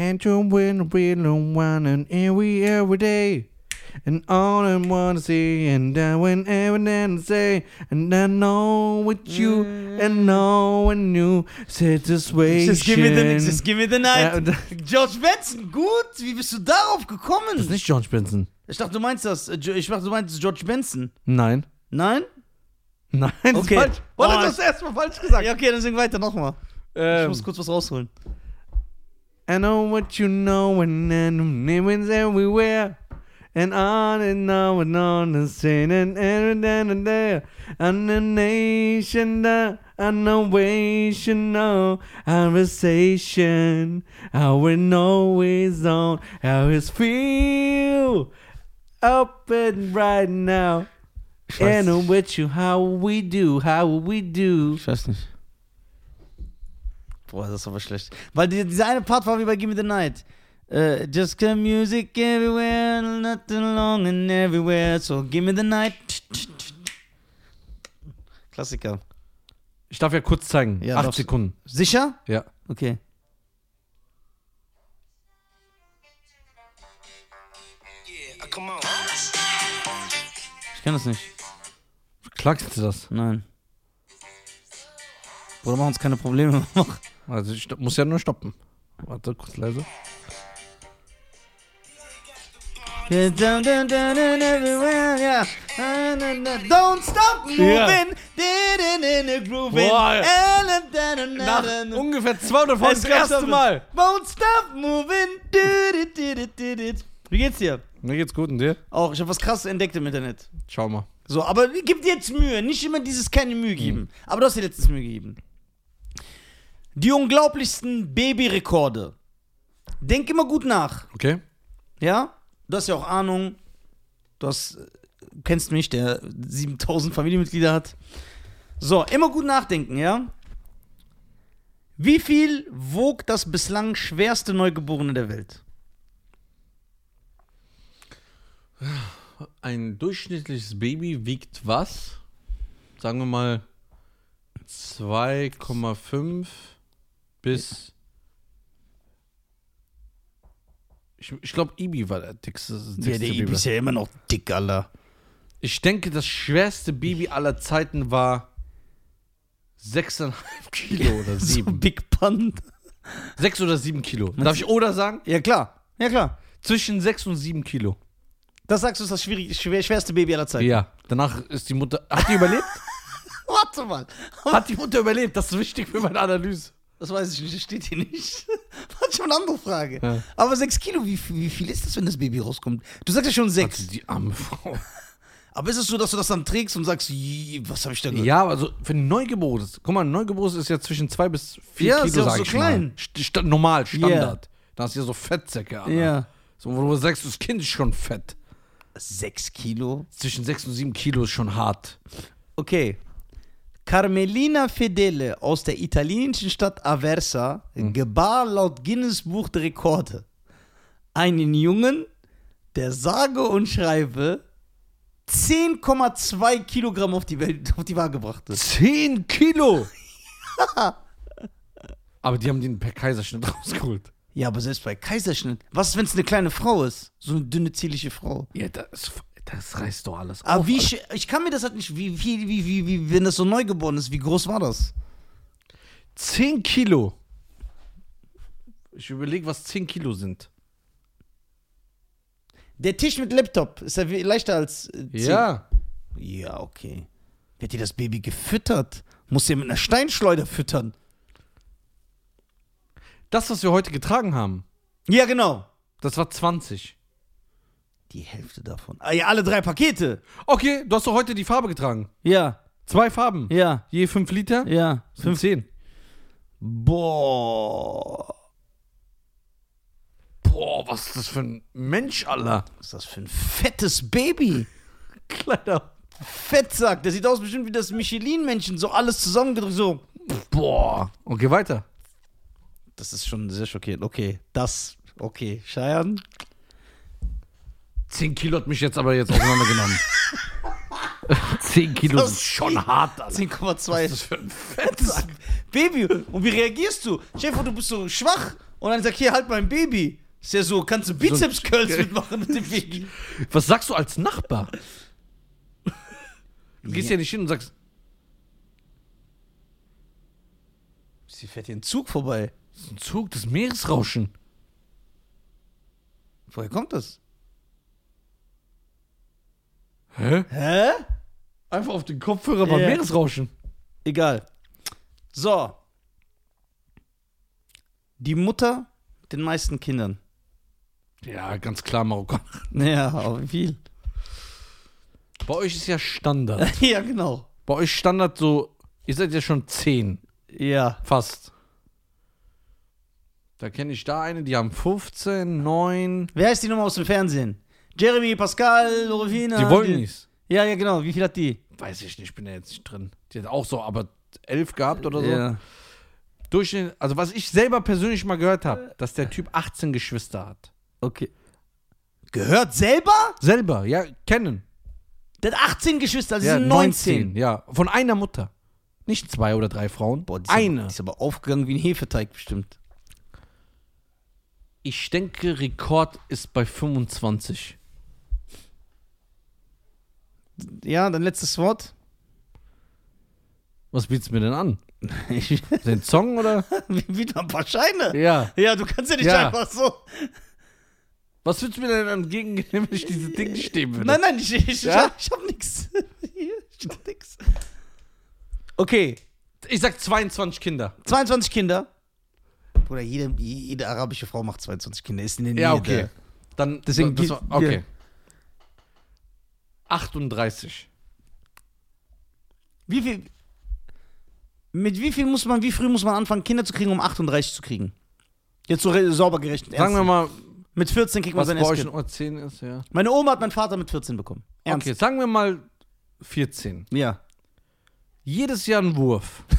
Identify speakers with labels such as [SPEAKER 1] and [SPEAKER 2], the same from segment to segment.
[SPEAKER 1] And you will be the one and every every day. And all I wanna see, and I went ever then say, and I know with you, and know when you situation.
[SPEAKER 2] Just give me the, just give me the night.
[SPEAKER 1] Das
[SPEAKER 2] George Benson, gut. Wie bist du darauf gekommen?
[SPEAKER 1] ist nicht George Benson.
[SPEAKER 2] Ich dachte, du meinst das. äh, Ich dachte, du meinst George Benson.
[SPEAKER 1] Nein.
[SPEAKER 2] Nein?
[SPEAKER 1] Nein, das
[SPEAKER 2] Okay.
[SPEAKER 1] ist falsch. Warte,
[SPEAKER 2] Oh,
[SPEAKER 1] du hast erstmal falsch gesagt.
[SPEAKER 2] Ja, okay, dann sing weiter nochmal. Ich
[SPEAKER 1] Ähm,
[SPEAKER 2] muss kurz was rausholen.
[SPEAKER 1] I know what you know, and then names everywhere. And on and on and on and saying and and and and there. And the nation, no conversation. How we know is on, how it's feel up and right now. And with you, how we do, how we do.
[SPEAKER 2] nicht. Boah, das ist aber schlecht. Weil die, dieser eine Part war wie bei Give Me the Night. Äh, just come music everywhere, nothing long and everywhere. So give me the night. Klassiker.
[SPEAKER 1] Ich darf ja kurz zeigen.
[SPEAKER 2] Ja,
[SPEAKER 1] Acht
[SPEAKER 2] darfst.
[SPEAKER 1] Sekunden.
[SPEAKER 2] Sicher?
[SPEAKER 1] Ja.
[SPEAKER 2] Okay.
[SPEAKER 3] Yeah, come on.
[SPEAKER 2] Ich kann das nicht.
[SPEAKER 1] Klagst du das?
[SPEAKER 2] Nein. Bruder, mach uns keine Probleme. Mach.
[SPEAKER 1] Also ich muss ja nur stoppen. Warte, kurz leise.
[SPEAKER 2] Don't stop moving.
[SPEAKER 1] Boah. Nach ungefähr 200 Folgen das erste Mal.
[SPEAKER 2] Won't stop moving. Wie geht's dir?
[SPEAKER 1] Mir geht's gut und dir?
[SPEAKER 2] Auch, ich habe was krasses entdeckt im Internet.
[SPEAKER 1] Schau mal.
[SPEAKER 2] So, aber gib dir jetzt Mühe. Nicht immer dieses keine Mühe geben. Aber du hast dir letztens Mühe gegeben. Die unglaublichsten Babyrekorde. Denk immer gut nach.
[SPEAKER 1] Okay.
[SPEAKER 2] Ja? Du hast ja auch Ahnung. Du hast, äh, kennst mich, der 7000 Familienmitglieder hat. So, immer gut nachdenken, ja? Wie viel wog das bislang schwerste Neugeborene der Welt?
[SPEAKER 1] Ein durchschnittliches Baby wiegt was? Sagen wir mal 2,5 bis. Ich, ich glaube, Ibi war der dickste, dickste Baby.
[SPEAKER 2] ja immer noch dick, Alter.
[SPEAKER 1] Ich denke, das schwerste Baby aller Zeiten war 6,5 Kilo oder
[SPEAKER 2] So
[SPEAKER 1] 7.
[SPEAKER 2] Big Pun.
[SPEAKER 1] 6 oder 7 Kilo. Darf ich oder sagen?
[SPEAKER 2] Ja, klar. Ja, klar.
[SPEAKER 1] Zwischen 6 und 7 Kilo.
[SPEAKER 2] Das sagst du, ist das schwierig, schwer, schwerste Baby aller Zeiten.
[SPEAKER 1] Ja. Danach ist die Mutter. Hat die überlebt?
[SPEAKER 2] Warte mal.
[SPEAKER 1] Hat die Mutter überlebt? Das ist wichtig für meine Analyse.
[SPEAKER 2] Das weiß ich nicht, das steht hier nicht. Warte, ich habe eine andere Frage.
[SPEAKER 1] Ja.
[SPEAKER 2] Aber 6 Kilo, wie, wie viel ist das, wenn das Baby rauskommt? Du sagst ja schon 6.
[SPEAKER 1] Also die arme Frau.
[SPEAKER 2] Aber ist es so, dass du das dann trägst und sagst, "Ih, was habe ich da gehört?
[SPEAKER 1] Ja, also für ein Neugeborenes. Guck mal, ein Neugeborenes ist ja zwischen 2 bis 4
[SPEAKER 2] Ja,
[SPEAKER 1] Kilo,
[SPEAKER 2] ist ja auch so klein.
[SPEAKER 1] St normal, Standard. Da hast du ja so Fettsäcke an.
[SPEAKER 2] Ja.
[SPEAKER 1] So, wo du sagst, das Kind ist schon fett.
[SPEAKER 2] 6 Kilo?
[SPEAKER 1] Zwischen 6 und 7 Kilo ist schon hart.
[SPEAKER 2] Okay. Carmelina Fedele aus der italienischen Stadt Aversa gebar laut Guinness Buch der Rekorde einen Jungen, der sage und schreibe 10,2 Kilogramm auf die, Welt, auf die Waage brachte.
[SPEAKER 1] 10 Kilo! Aber die haben den per Kaiserschnitt rausgeholt.
[SPEAKER 2] Ja, aber selbst bei Kaiserschnitt. Was ist, wenn es eine kleine Frau ist? So eine dünne, zierliche Frau.
[SPEAKER 1] Ja, das, das reißt doch alles
[SPEAKER 2] Aber
[SPEAKER 1] auf.
[SPEAKER 2] wie, ich kann mir das halt nicht, wie, wie, wie, wie, wie, wenn das so neugeboren ist, wie groß war das?
[SPEAKER 1] 10 Kilo. Ich überlege, was 10 Kilo sind.
[SPEAKER 2] Der Tisch mit Laptop ist ja leichter als äh, 10.
[SPEAKER 1] Ja.
[SPEAKER 2] Ja, okay. Hat dir das Baby gefüttert? Muss ja mit einer Steinschleuder füttern.
[SPEAKER 1] Das, was wir heute getragen haben,
[SPEAKER 2] Ja, genau.
[SPEAKER 1] das war 20.
[SPEAKER 2] Die Hälfte davon. Ah, ja, alle drei Pakete.
[SPEAKER 1] Okay, du hast doch heute die Farbe getragen.
[SPEAKER 2] Ja,
[SPEAKER 1] Zwei Farben.
[SPEAKER 2] ja,
[SPEAKER 1] Je 5 Liter.
[SPEAKER 2] ja.
[SPEAKER 1] Sind 10.
[SPEAKER 2] Boah.
[SPEAKER 1] Boah, was ist das für ein Mensch, Alter.
[SPEAKER 2] Was ist das für ein fettes Baby?
[SPEAKER 1] Kleiner.
[SPEAKER 2] Fettsack. Der sieht aus bestimmt wie das Michelin-Männchen. So alles zusammengedrückt. So.
[SPEAKER 1] Boah. Okay, weiter.
[SPEAKER 2] Das ist schon sehr schockierend. Okay, das. Okay, Scheiern.
[SPEAKER 1] 10 Kilo hat mich jetzt aber jetzt auseinandergenommen. 10 Kilo
[SPEAKER 2] Das
[SPEAKER 1] sind schon hart, Alter.
[SPEAKER 2] 10,2.
[SPEAKER 1] Was ist das für ein Fettsack?
[SPEAKER 2] Baby, und wie reagierst du? Chef, du bist so schwach Und dann sagt, hier, halt mein Baby. Ist ja so, kannst du Bizeps-Curls mitmachen mit dem Baby.
[SPEAKER 1] Was sagst du als Nachbar? Du gehst ja nicht hin und sagst,
[SPEAKER 2] Sie fährt hier ein Zug vorbei.
[SPEAKER 1] das ist ein Zug, das Meeresrauschen.
[SPEAKER 2] Woher kommt das?
[SPEAKER 1] Hä?
[SPEAKER 2] Hä?
[SPEAKER 1] Einfach auf den Kopfhörer beim
[SPEAKER 2] Ja.
[SPEAKER 1] Meeresrauschen.
[SPEAKER 2] Egal. So. Die Mutter mit den meisten Kindern.
[SPEAKER 1] Ja, ganz klar Marokkaner.
[SPEAKER 2] Ja, aber wie viel?
[SPEAKER 1] Bei euch ist ja Standard.
[SPEAKER 2] ja, genau.
[SPEAKER 1] Bei euch Standard so, ihr seid ja schon zehn,
[SPEAKER 2] Ja.
[SPEAKER 1] fast. Da kenne ich da eine, die haben 15, 9.
[SPEAKER 2] Wer ist die Nummer aus dem Fernsehen? Jeremy, Pascal, Lorevina.
[SPEAKER 1] Die wollen nicht.
[SPEAKER 2] Ja, ja, genau. Wie viel hat die?
[SPEAKER 1] Weiß ich nicht, ich bin da jetzt nicht drin. Die hat auch so, aber 11 gehabt oder so.
[SPEAKER 2] Ja.
[SPEAKER 1] Durchschnitt, also was ich selber persönlich mal gehört habe, dass der Typ 18 Geschwister hat.
[SPEAKER 2] Okay. Gehört selber?
[SPEAKER 1] Selber, ja, kennen.
[SPEAKER 2] Der hat 18 Geschwister, also
[SPEAKER 1] ja,
[SPEAKER 2] sind 19.
[SPEAKER 1] ja. Von einer Mutter. Nicht zwei oder drei Frauen.
[SPEAKER 2] Boah, die ist
[SPEAKER 1] eine.
[SPEAKER 2] Aber, die ist aber aufgegangen wie ein Hefeteig bestimmt.
[SPEAKER 1] Ich denke, Rekord ist bei 25.
[SPEAKER 2] Ja, dein letztes Wort?
[SPEAKER 1] Was bietest du mir denn an? Den Song oder?
[SPEAKER 2] wieder ein paar Scheine.
[SPEAKER 1] Ja.
[SPEAKER 2] Ja, du kannst ja nicht
[SPEAKER 1] Ja.
[SPEAKER 2] einfach so.
[SPEAKER 1] Was würdest du mir denn entgegennehmen, wenn ich diese Dinge stehen würde?
[SPEAKER 2] Nein, nein, ich, ich,
[SPEAKER 1] Ja?
[SPEAKER 2] ich hab nix. Ich hab nix. Okay,
[SPEAKER 1] Ich sag 22 Kinder.
[SPEAKER 2] 22 Kinder. Bruder, jede, jede arabische Frau macht 22 Kinder. Ist in Nähe
[SPEAKER 1] Ja, okay. Dann,
[SPEAKER 2] Deswegen
[SPEAKER 1] das war, okay.
[SPEAKER 2] ja.
[SPEAKER 1] 38.
[SPEAKER 2] Wie viel. Mit wie viel muss man, wie früh muss man anfangen, Kinder zu kriegen, um 38 zu kriegen? Jetzt so re- sauber gerechnet.
[SPEAKER 1] Sagen wir mal,
[SPEAKER 2] Mit 14 kriegt man
[SPEAKER 1] was
[SPEAKER 2] sein
[SPEAKER 1] bei euch
[SPEAKER 2] erstes
[SPEAKER 1] in
[SPEAKER 2] Kind.
[SPEAKER 1] Uhr 10 ist, ja.
[SPEAKER 2] Meine Oma hat meinen Vater mit 14 bekommen. Ernst.
[SPEAKER 1] Okay, sagen wir mal 14.
[SPEAKER 2] Ja.
[SPEAKER 1] Jedes Jahr ein Wurf.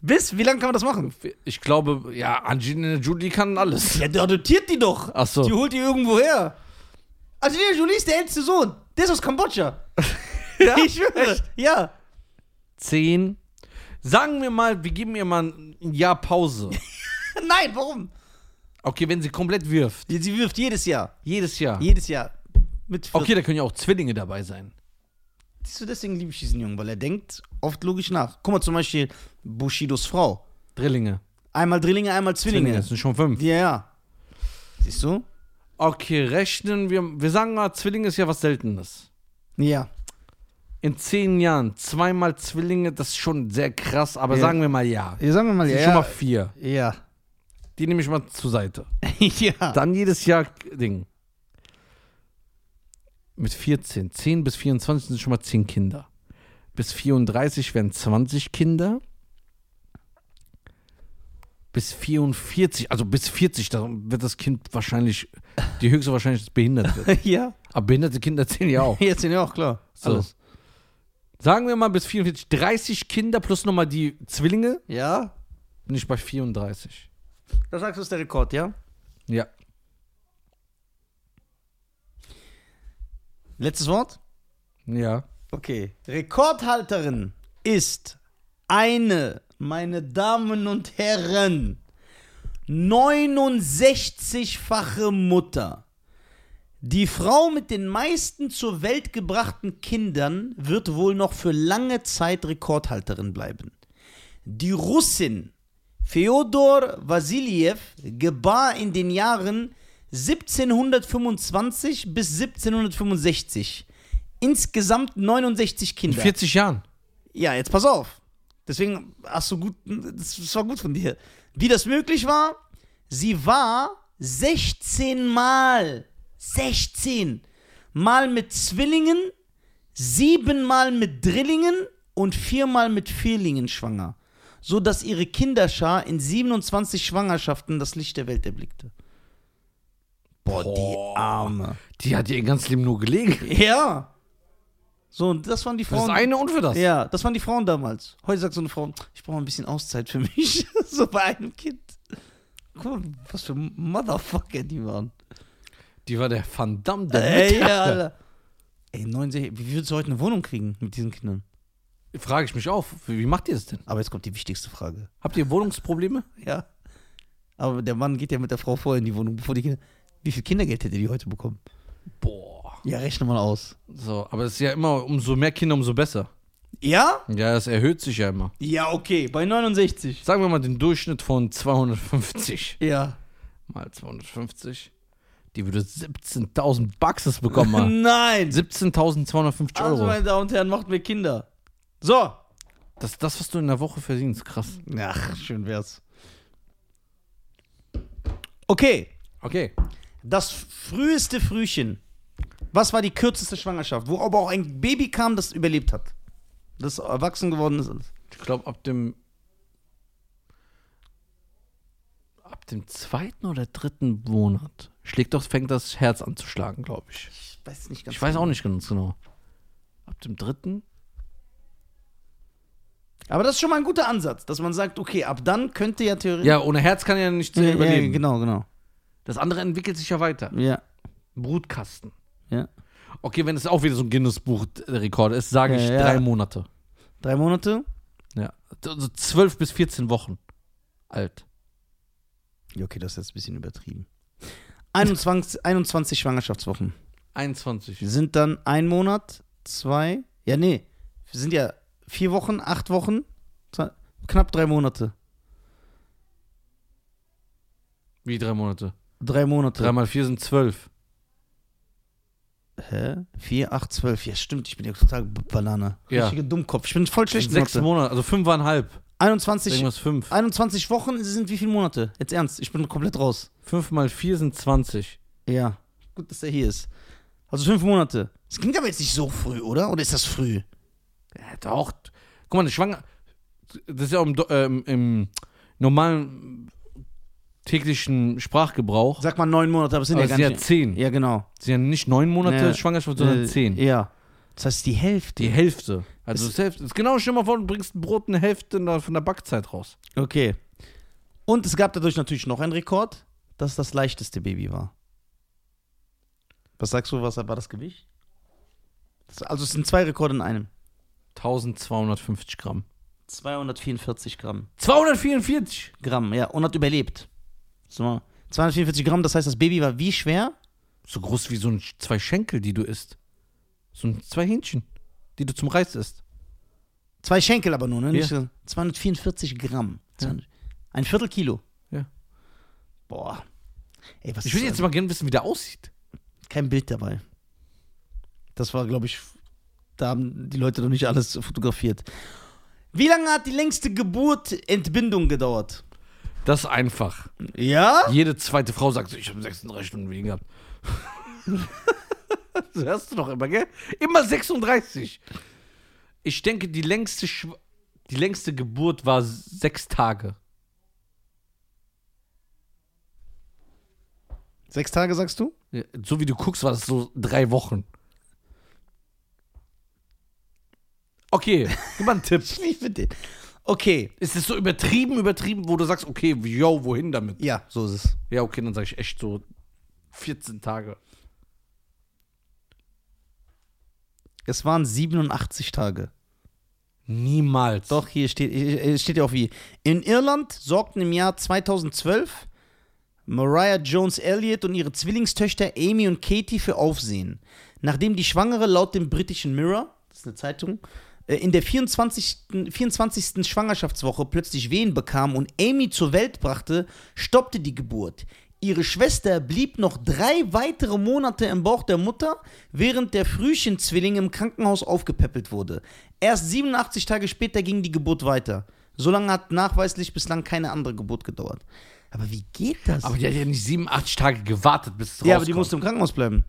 [SPEAKER 2] Bis, wie lange kann man das machen?
[SPEAKER 1] Ich glaube, ja, Angelina Jolie kann alles.
[SPEAKER 2] Ja, der adoptiert die doch.
[SPEAKER 1] Ach so.
[SPEAKER 2] Die holt die irgendwo her. Angelina Jolie ist der älteste Sohn. Der ist aus Kambodscha.
[SPEAKER 1] Ja?
[SPEAKER 2] Ich schwöre. Ja.
[SPEAKER 1] 10. Sagen wir mal, wir geben ihr mal ein Jahr Pause.
[SPEAKER 2] Nein, warum?
[SPEAKER 1] Okay, wenn sie komplett wirft.
[SPEAKER 2] Die- Sie wirft jedes Jahr.
[SPEAKER 1] Jedes Jahr.
[SPEAKER 2] Jedes Jahr. Mit 14.
[SPEAKER 1] Okay, da können ja auch Zwillinge dabei sein.
[SPEAKER 2] Siehst du, deswegen liebe ich diesen Jungen, weil er denkt oft logisch nach. Guck mal zum Beispiel Bushidos Frau.
[SPEAKER 1] Drillinge.
[SPEAKER 2] Einmal Drillinge, einmal Zwillinge.
[SPEAKER 1] Das sind schon fünf.
[SPEAKER 2] Ja, ja. Siehst du?
[SPEAKER 1] Okay, rechnen wir. Wir sagen mal, Zwillinge ist ja was Seltenes.
[SPEAKER 2] Ja.
[SPEAKER 1] In zehn Jahren zweimal Zwillinge, das ist schon sehr krass, aber
[SPEAKER 2] Ja.
[SPEAKER 1] sagen wir mal ja.
[SPEAKER 2] ja sagen wir mal,
[SPEAKER 1] Das
[SPEAKER 2] ja.
[SPEAKER 1] sind schon mal vier.
[SPEAKER 2] ja.
[SPEAKER 1] Die nehme ich mal zur Seite.
[SPEAKER 2] ja.
[SPEAKER 1] Dann jedes Jahr Ding. Mit 14. 10 bis 24 sind schon mal 10 Kinder. Bis 34 werden 20 Kinder. Bis 44, also bis 40, da wird das Kind wahrscheinlich, die höchste Wahrscheinlichkeit behindert wird.
[SPEAKER 2] ja.
[SPEAKER 1] Aber behinderte Kinder zählen ja auch.
[SPEAKER 2] Jetzt sind ja auch klar.
[SPEAKER 1] So.
[SPEAKER 2] Alles.
[SPEAKER 1] Sagen wir mal bis 44, 30 Kinder plus nochmal die Zwillinge,
[SPEAKER 2] Ja.
[SPEAKER 1] bin ich bei 34.
[SPEAKER 2] Das sagst du, ist der Rekord, ja?
[SPEAKER 1] Ja.
[SPEAKER 2] Letztes Wort?
[SPEAKER 1] Ja.
[SPEAKER 2] Okay. Rekordhalterin ist eine, meine Damen und Herren, 69-fache Mutter. Die Frau mit den meisten zur Welt gebrachten Kindern wird wohl noch für lange Zeit Rekordhalterin bleiben. Die Russin Feodor Vassiljew gebar in den Jahren 1725 bis 1765 insgesamt 69
[SPEAKER 1] In
[SPEAKER 2] Kinder.
[SPEAKER 1] 40 Jahren.
[SPEAKER 2] Ja, jetzt pass auf. Deswegen hast du gut, das, war gut von dir. Wie das möglich war, sie war 16 Mal, 16 Mal mit Zwillingen, sieben Mal mit Drillingen und viermal mit Vierlingen schwanger. So dass ihre Kinderschar in 27 Schwangerschaften das Licht der Welt erblickte. Boah, die
[SPEAKER 1] Boah.
[SPEAKER 2] Arme.
[SPEAKER 1] Die hat ihr ganzes Leben nur gelegen.
[SPEAKER 2] Ja. So, und das waren die
[SPEAKER 1] Für das
[SPEAKER 2] Frauen.
[SPEAKER 1] eine und für das.
[SPEAKER 2] Ja, das waren die Frauen damals. Heute sagt so eine Frau, ich brauche ein bisschen Auszeit für mich. so bei einem Kind. Guck mal, was für Motherfucker die waren.
[SPEAKER 1] Die war der Van Damme der
[SPEAKER 2] Ey,
[SPEAKER 1] Mittag.
[SPEAKER 2] Alter. Ey, 69, wie würdest du heute eine Wohnung kriegen mit diesen Kindern?
[SPEAKER 1] Frage ich mich auch, wie wie macht ihr das denn?
[SPEAKER 2] Aber jetzt kommt die wichtigste Frage.
[SPEAKER 1] Habt ihr Wohnungsprobleme?
[SPEAKER 2] Ja. Aber der Mann geht ja mit der Frau vorher in die Wohnung, bevor die Kinder. Wie viel Kindergeld hätte die heute bekommen?
[SPEAKER 1] Boah.
[SPEAKER 2] Ja, rechne mal aus.
[SPEAKER 1] So, aber es ist ja immer, umso mehr Kinder, umso besser.
[SPEAKER 2] Ja?
[SPEAKER 1] Ja, es erhöht sich ja immer.
[SPEAKER 2] Ja, okay. Bei 69.
[SPEAKER 1] Sagen wir mal den Durchschnitt von 250
[SPEAKER 2] Ja.
[SPEAKER 1] mal 250. Die würde 17.000 Bucks bekommen. haben.
[SPEAKER 2] Nein!
[SPEAKER 1] 17.250
[SPEAKER 2] Also,
[SPEAKER 1] Euro.
[SPEAKER 2] meine Damen und Herren, macht mir Kinder. So.
[SPEAKER 1] Das ist das, was du in der Woche verdienst. Krass.
[SPEAKER 2] Ach, schön wär's. Okay.
[SPEAKER 1] Okay.
[SPEAKER 2] Das früheste Frühchen. Was war die kürzeste Schwangerschaft? Wo aber auch ein Baby kam, das überlebt hat. Das erwachsen geworden ist.
[SPEAKER 1] Ich glaube, ab dem. Ab dem zweiten oder dritten Monat schlägt doch, fängt das Herz an zu schlagen, glaube ich.
[SPEAKER 2] Ich weiß nicht ganz
[SPEAKER 1] Ich weiß auch nicht ganz genau. Ab dem dritten?
[SPEAKER 2] Aber das ist schon mal ein guter Ansatz, dass man sagt, okay, ab dann könnte ja theoretisch.
[SPEAKER 1] Ja, ohne Herz kann er nicht
[SPEAKER 2] ja, ja,
[SPEAKER 1] überleben.
[SPEAKER 2] genau, genau.
[SPEAKER 1] Das andere entwickelt sich ja weiter.
[SPEAKER 2] Ja.
[SPEAKER 1] Brutkasten.
[SPEAKER 2] Ja.
[SPEAKER 1] Okay, wenn es auch wieder so ein Guinness-Buch-Rekord ist, sage ich
[SPEAKER 2] Ja, ja.
[SPEAKER 1] drei Monate.
[SPEAKER 2] Drei Monate?
[SPEAKER 1] Ja. Also zwölf bis 14 Wochen alt.
[SPEAKER 2] Ja, okay, das ist jetzt ein bisschen übertrieben. 21, 21 Schwangerschaftswochen.
[SPEAKER 1] 21.
[SPEAKER 2] sind dann ein Monat, zwei, ja, nee, wir sind ja vier Wochen, acht Wochen, zwei, knapp drei Monate.
[SPEAKER 1] Wie drei Monate?
[SPEAKER 2] Drei Monate.
[SPEAKER 1] Drei mal vier sind zwölf.
[SPEAKER 2] Hä? Vier, acht, zwölf. Ja, stimmt, ich bin ja total Banane.
[SPEAKER 1] Ja.
[SPEAKER 2] Dummkopf. Ich bin voll schlecht in
[SPEAKER 1] Sechs
[SPEAKER 2] Mathe.
[SPEAKER 1] Monate, also fünfeinhalb.
[SPEAKER 2] 21,
[SPEAKER 1] Irgendwas fünf.
[SPEAKER 2] 21 Wochen sind wie viele Monate? Jetzt ernst, ich bin komplett raus.
[SPEAKER 1] Fünf mal vier sind 20.
[SPEAKER 2] Ja. Gut, dass er hier ist. Also fünf Monate. Das klingt aber jetzt nicht so früh, oder? Oder ist das früh?
[SPEAKER 1] Ja, doch. Guck mal, eine Schwanger. Das ist ja auch im, Do- ähm, im normalen täglichen Sprachgebrauch.
[SPEAKER 2] Sag mal neun Monate, aber es sind
[SPEAKER 1] Aber
[SPEAKER 2] ja gar
[SPEAKER 1] sind ja
[SPEAKER 2] nicht.
[SPEAKER 1] zehn.
[SPEAKER 2] Ja, genau.
[SPEAKER 1] Es sind ja nicht neun Monate
[SPEAKER 2] Ja.
[SPEAKER 1] Schwangerschaft, sondern
[SPEAKER 2] Äh,
[SPEAKER 1] zehn.
[SPEAKER 2] Ja. Das heißt, die Hälfte.
[SPEAKER 1] Die Hälfte. Also das, Hälfte. ist genau, stell mal vor, du bringst ein Brot eine Hälfte von der Backzeit raus.
[SPEAKER 2] Okay. Und es gab dadurch natürlich noch einen Rekord, dass das leichteste Baby war. Was sagst du, was war das Gewicht? Das, also es sind zwei Rekorde in einem.
[SPEAKER 1] 1250 Gramm.
[SPEAKER 2] 244 Gramm.
[SPEAKER 1] 244!
[SPEAKER 2] Gramm, ja, und hat überlebt. So, 244 Gramm, das heißt, das Baby war wie schwer?
[SPEAKER 1] So groß wie so ein, zwei Schenkel, die du isst. So ein, zwei Hähnchen, die du zum Reis isst.
[SPEAKER 2] Zwei Schenkel aber nur, ne? Nicht
[SPEAKER 1] Ja.
[SPEAKER 2] so- 244 Gramm.
[SPEAKER 1] Ja.
[SPEAKER 2] Ein Viertel Kilo.
[SPEAKER 1] Ja.
[SPEAKER 2] Boah. Ey, was
[SPEAKER 1] Ich würde jetzt mal gerne wissen, wie der aussieht.
[SPEAKER 2] kein Bild dabei. Das war, glaube ich, da haben die Leute noch nicht alles fotografiert. Wie lange hat die längste Geburt Entbindung gedauert?
[SPEAKER 1] Das ist einfach.
[SPEAKER 2] Ja?
[SPEAKER 1] Jede zweite Frau sagt so, ich habe 36 Stunden wegen gehabt. das hörst du doch immer, gell? Immer 36. Ich denke, die längste, Schw die längste Geburt war sechs Tage.
[SPEAKER 2] Sechs Tage, sagst du?
[SPEAKER 1] Ja, So wie du guckst, war das so drei Wochen. Okay, gib mal einen Tipp.
[SPEAKER 2] Ich liebe den. Okay.
[SPEAKER 1] Ist es so übertrieben, übertrieben, wo du sagst, okay, yo, wohin damit?
[SPEAKER 2] Ja, so ist es.
[SPEAKER 1] Ja, okay, dann sage ich echt so 14 Tage.
[SPEAKER 2] Es waren 87 Tage.
[SPEAKER 1] Niemals.
[SPEAKER 2] Doch, hier steht, hier steht ja auch wie. In Irland sorgten im Jahr 2012 Mariah Jones Elliott und ihre Zwillingstöchter Amy und Katie für Aufsehen. Nachdem die Schwangere laut dem britischen Mirror, das ist eine Zeitung, in der 24. 24. Schwangerschaftswoche plötzlich Wehen bekam und Amy zur Welt brachte, stoppte die Geburt. Ihre Schwester blieb noch drei weitere Monate im Bauch der Mutter, während der Frühchenzwilling im Krankenhaus aufgepäppelt wurde. Erst 87 Tage später ging die Geburt weiter. So lange hat nachweislich bislang keine andere Geburt gedauert. Aber wie geht das?
[SPEAKER 1] Aber die hat ja nicht 87 Tage gewartet, bis es
[SPEAKER 2] ja, aber die
[SPEAKER 1] rauskommt.
[SPEAKER 2] musste im Krankenhaus bleiben.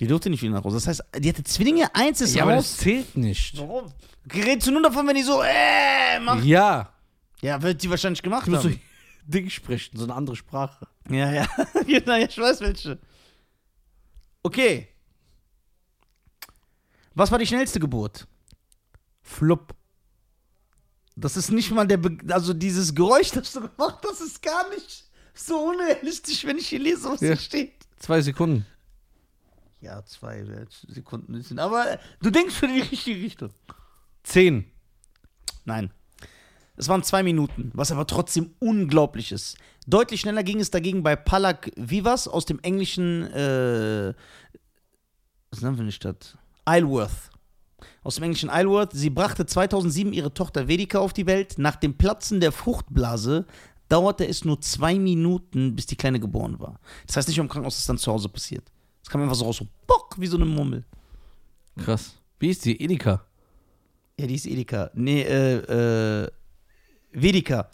[SPEAKER 2] Die durfte nicht wieder nach Hause. Das heißt, die hatte Zwillinge, eins ist
[SPEAKER 1] Ja, aber das
[SPEAKER 2] raus.
[SPEAKER 1] zählt nicht.
[SPEAKER 2] Warum? Redest du nur davon, wenn die so, äh, macht?
[SPEAKER 1] Ja.
[SPEAKER 2] Ja, wird die wahrscheinlich gemacht
[SPEAKER 1] Du musst so
[SPEAKER 2] haben.
[SPEAKER 1] Ding sprechen, so eine andere Sprache.
[SPEAKER 2] Ja, ja. genau, ich weiß welche. Okay. Was war die schnellste Geburt?
[SPEAKER 1] Flupp.
[SPEAKER 2] Das ist nicht mal der, Be also dieses Geräusch, das du gemacht hast, ist gar nicht so unrealistisch, wenn ich hier lese, was
[SPEAKER 1] Ja.
[SPEAKER 2] hier steht.
[SPEAKER 1] Zwei Sekunden.
[SPEAKER 2] Ja, zwei Sekunden sind, aber du denkst schon in die richtige Richtung.
[SPEAKER 1] Zehn.
[SPEAKER 2] Nein. Es waren zwei Minuten, was aber trotzdem unglaublich ist. Deutlich schneller ging es dagegen bei Palak Vivas aus dem englischen, äh, was nennen wir eine Stadt? Isleworth. Aus dem englischen Isleworth. Sie brachte 2007 ihre Tochter Vedika auf die Welt. Nach dem Platzen der Fruchtblase dauerte es nur zwei Minuten, bis die Kleine geboren war. Das heißt nicht im Krankenhaus, ist dann zu Hause passiert. Es kam einfach so raus, so bock, wie so eine Murmel.
[SPEAKER 1] Krass. Wie ist die? Edeka.
[SPEAKER 2] Ja, die ist Edeka. Nee, äh, äh, Vedika.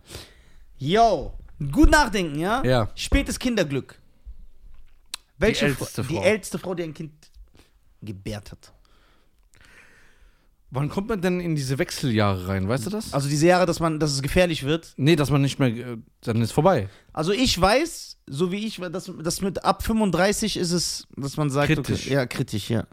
[SPEAKER 2] Yo, gut nachdenken, ja?
[SPEAKER 1] Ja.
[SPEAKER 2] Spätes Kinderglück. Welche
[SPEAKER 1] älteste
[SPEAKER 2] Frau? Die
[SPEAKER 1] Frau.
[SPEAKER 2] älteste Frau, die ein Kind gebärt hat.
[SPEAKER 1] Wann kommt man denn in diese Wechseljahre rein? Weißt du das?
[SPEAKER 2] Also diese Jahre, dass man, dass es gefährlich wird.
[SPEAKER 1] Nee, dass man nicht mehr. äh, Dann ist vorbei.
[SPEAKER 2] Also ich weiß, so wie ich, dass, dass mit ab 35 ist es, dass man sagt,
[SPEAKER 1] Kritisch.
[SPEAKER 2] Okay, ja, kritisch, ja.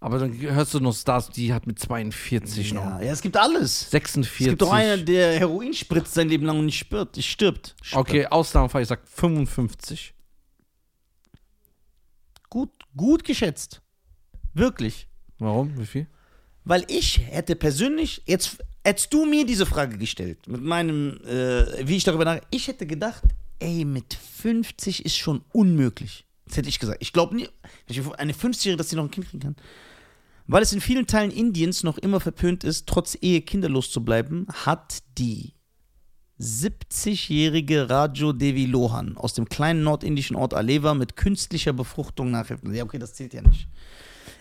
[SPEAKER 1] Aber dann hörst du noch Stars, die hat mit 42 noch.
[SPEAKER 2] Ja, ja, es gibt alles.
[SPEAKER 1] 46.
[SPEAKER 2] Es gibt doch einen, der Heroin spritzt sein Leben lang und nicht stirbt. Stirbt. stirbt.
[SPEAKER 1] Okay, Ausnahmefall, ich sag 55.
[SPEAKER 2] Gut, gut geschätzt. Wirklich.
[SPEAKER 1] Warum? Wie viel?
[SPEAKER 2] Weil ich hätte persönlich, jetzt hättest du mir diese Frage gestellt, mit meinem, äh, wie ich darüber nach, ich hätte gedacht, ey, mit 50 ist schon unmöglich. Das hätte ich gesagt. Ich glaube nie, eine 50-Jährige, dass sie noch ein Kind kriegen kann. Weil es in vielen Teilen Indiens noch immer verpönt ist, trotz Ehe kinderlos zu bleiben, hat die 70-jährige Rajo Devi Lohan aus dem kleinen nordindischen Ort Aleva mit künstlicher Befruchtung nachhelfen. Ja, okay, das zählt ja nicht.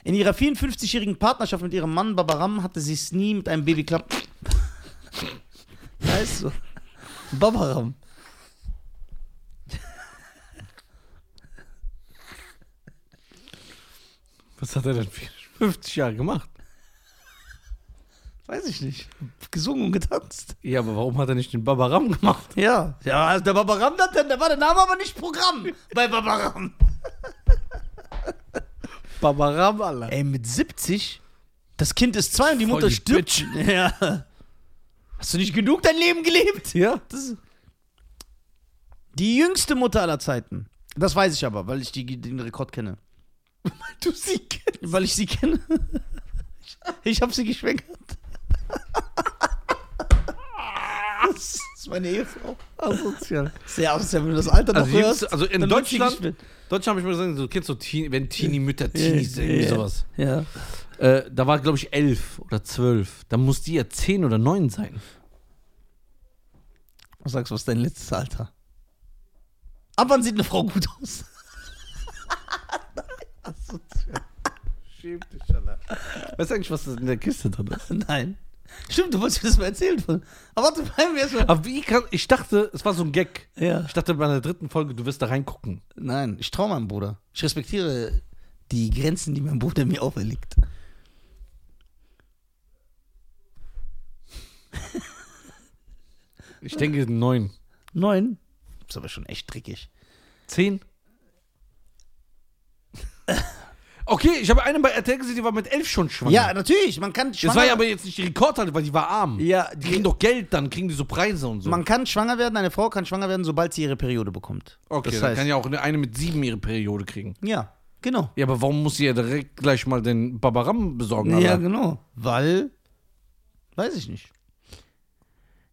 [SPEAKER 2] In ihrer 54-jährigen Partnerschaft mit ihrem Mann Babaram hatte sie es nie mit einem Baby klappen. Weißt du? Babaram.
[SPEAKER 1] Was hat er denn 50 Jahre gemacht?
[SPEAKER 2] Weiß ich nicht. Gesungen und getanzt.
[SPEAKER 1] Ja, aber warum hat er nicht den Babaram gemacht?
[SPEAKER 2] Ja. Ja, also der Babaram, da da war der Name aber nicht Programm bei Babaram.
[SPEAKER 1] Babaram, Alter.
[SPEAKER 2] Ey, mit 70? Das Kind ist zwei und die
[SPEAKER 1] Voll
[SPEAKER 2] Mutter
[SPEAKER 1] die
[SPEAKER 2] stirbt. Ja. Hast du nicht genug dein Leben gelebt?
[SPEAKER 1] Ja.
[SPEAKER 2] Das ist die jüngste Mutter aller Zeiten. Das weiß ich aber, weil ich die, den Rekord kenne.
[SPEAKER 1] Du sie kennst.
[SPEAKER 2] Weil ich sie kenne. Ich habe sie geschwängert. Das ist meine Ehefrau.
[SPEAKER 1] Asozial.
[SPEAKER 2] Sehr asozial, wenn du das Alter noch
[SPEAKER 1] Also,
[SPEAKER 2] hörst.
[SPEAKER 1] also in Deutschland. Deutschland habe ich mal gesagt, du kennst so Teenie, wenn Teenie-Mütter, Teenies,
[SPEAKER 2] Ja,
[SPEAKER 1] irgendwie sowas.
[SPEAKER 2] Ja.
[SPEAKER 1] Äh, da war, glaube ich, elf oder zwölf. Da muss die ja zehn oder neun sein.
[SPEAKER 2] Was sagst du, was ist dein letztes Alter? Ab wann sieht eine Frau gut aus?
[SPEAKER 1] Schäm dich, Alter. Weißt du eigentlich, was in der Kiste drin ist?
[SPEAKER 2] Nein. Stimmt, du wolltest mir das mal erzählen. Von. Aber warte, bleiben wir erstmal.
[SPEAKER 1] Aber wie kann, ich dachte, es war so ein Gag.
[SPEAKER 2] Ja.
[SPEAKER 1] Ich dachte bei der dritten Folge, du wirst da reingucken.
[SPEAKER 2] Nein, ich traue meinem Bruder. Ich respektiere die Grenzen, die mein Bruder mir auferlegt.
[SPEAKER 1] Ich denke neun.
[SPEAKER 2] Neun? Ist aber schon echt trickig.
[SPEAKER 1] Zehn? Okay, ich habe eine bei RTL gesehen, die war mit elf schon schwanger.
[SPEAKER 2] Ja, natürlich. Man kann
[SPEAKER 1] Das
[SPEAKER 2] schwanger,
[SPEAKER 1] war ja aber jetzt nicht die Rekordhalter, weil die war arm.
[SPEAKER 2] Ja,
[SPEAKER 1] Die kriegen doch Geld, dann kriegen die so Preise und so.
[SPEAKER 2] man kann schwanger werden, eine Frau kann schwanger werden, sobald sie ihre Periode bekommt.
[SPEAKER 1] okay,
[SPEAKER 2] das
[SPEAKER 1] dann
[SPEAKER 2] heißt,
[SPEAKER 1] kann ja auch eine, eine mit sieben ihre Periode kriegen.
[SPEAKER 2] ja, genau.
[SPEAKER 1] Ja, aber warum muss sie ja direkt gleich mal den Babaram besorgen?
[SPEAKER 2] Ja,
[SPEAKER 1] Alter?
[SPEAKER 2] genau. Weil, weiß ich nicht.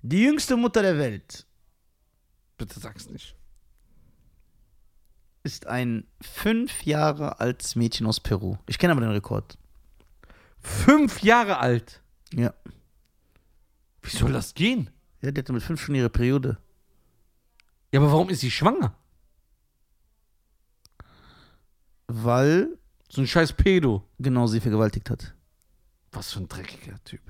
[SPEAKER 2] Die jüngste Mutter der Welt
[SPEAKER 1] Bitte sag's nicht.
[SPEAKER 2] Ist ein fünf Jahre altes Mädchen aus Peru. Ich kenne aber den Rekord.
[SPEAKER 1] Fünf Jahre alt.
[SPEAKER 2] Ja.
[SPEAKER 1] Wie soll das gehen?
[SPEAKER 2] Ja, die hatte mit fünf schon ihre Periode.
[SPEAKER 1] Ja, aber warum ist sie schwanger?
[SPEAKER 2] Weil
[SPEAKER 1] So ein scheiß Pedo.
[SPEAKER 2] genau sie vergewaltigt hat.
[SPEAKER 1] Was für ein dreckiger Typ.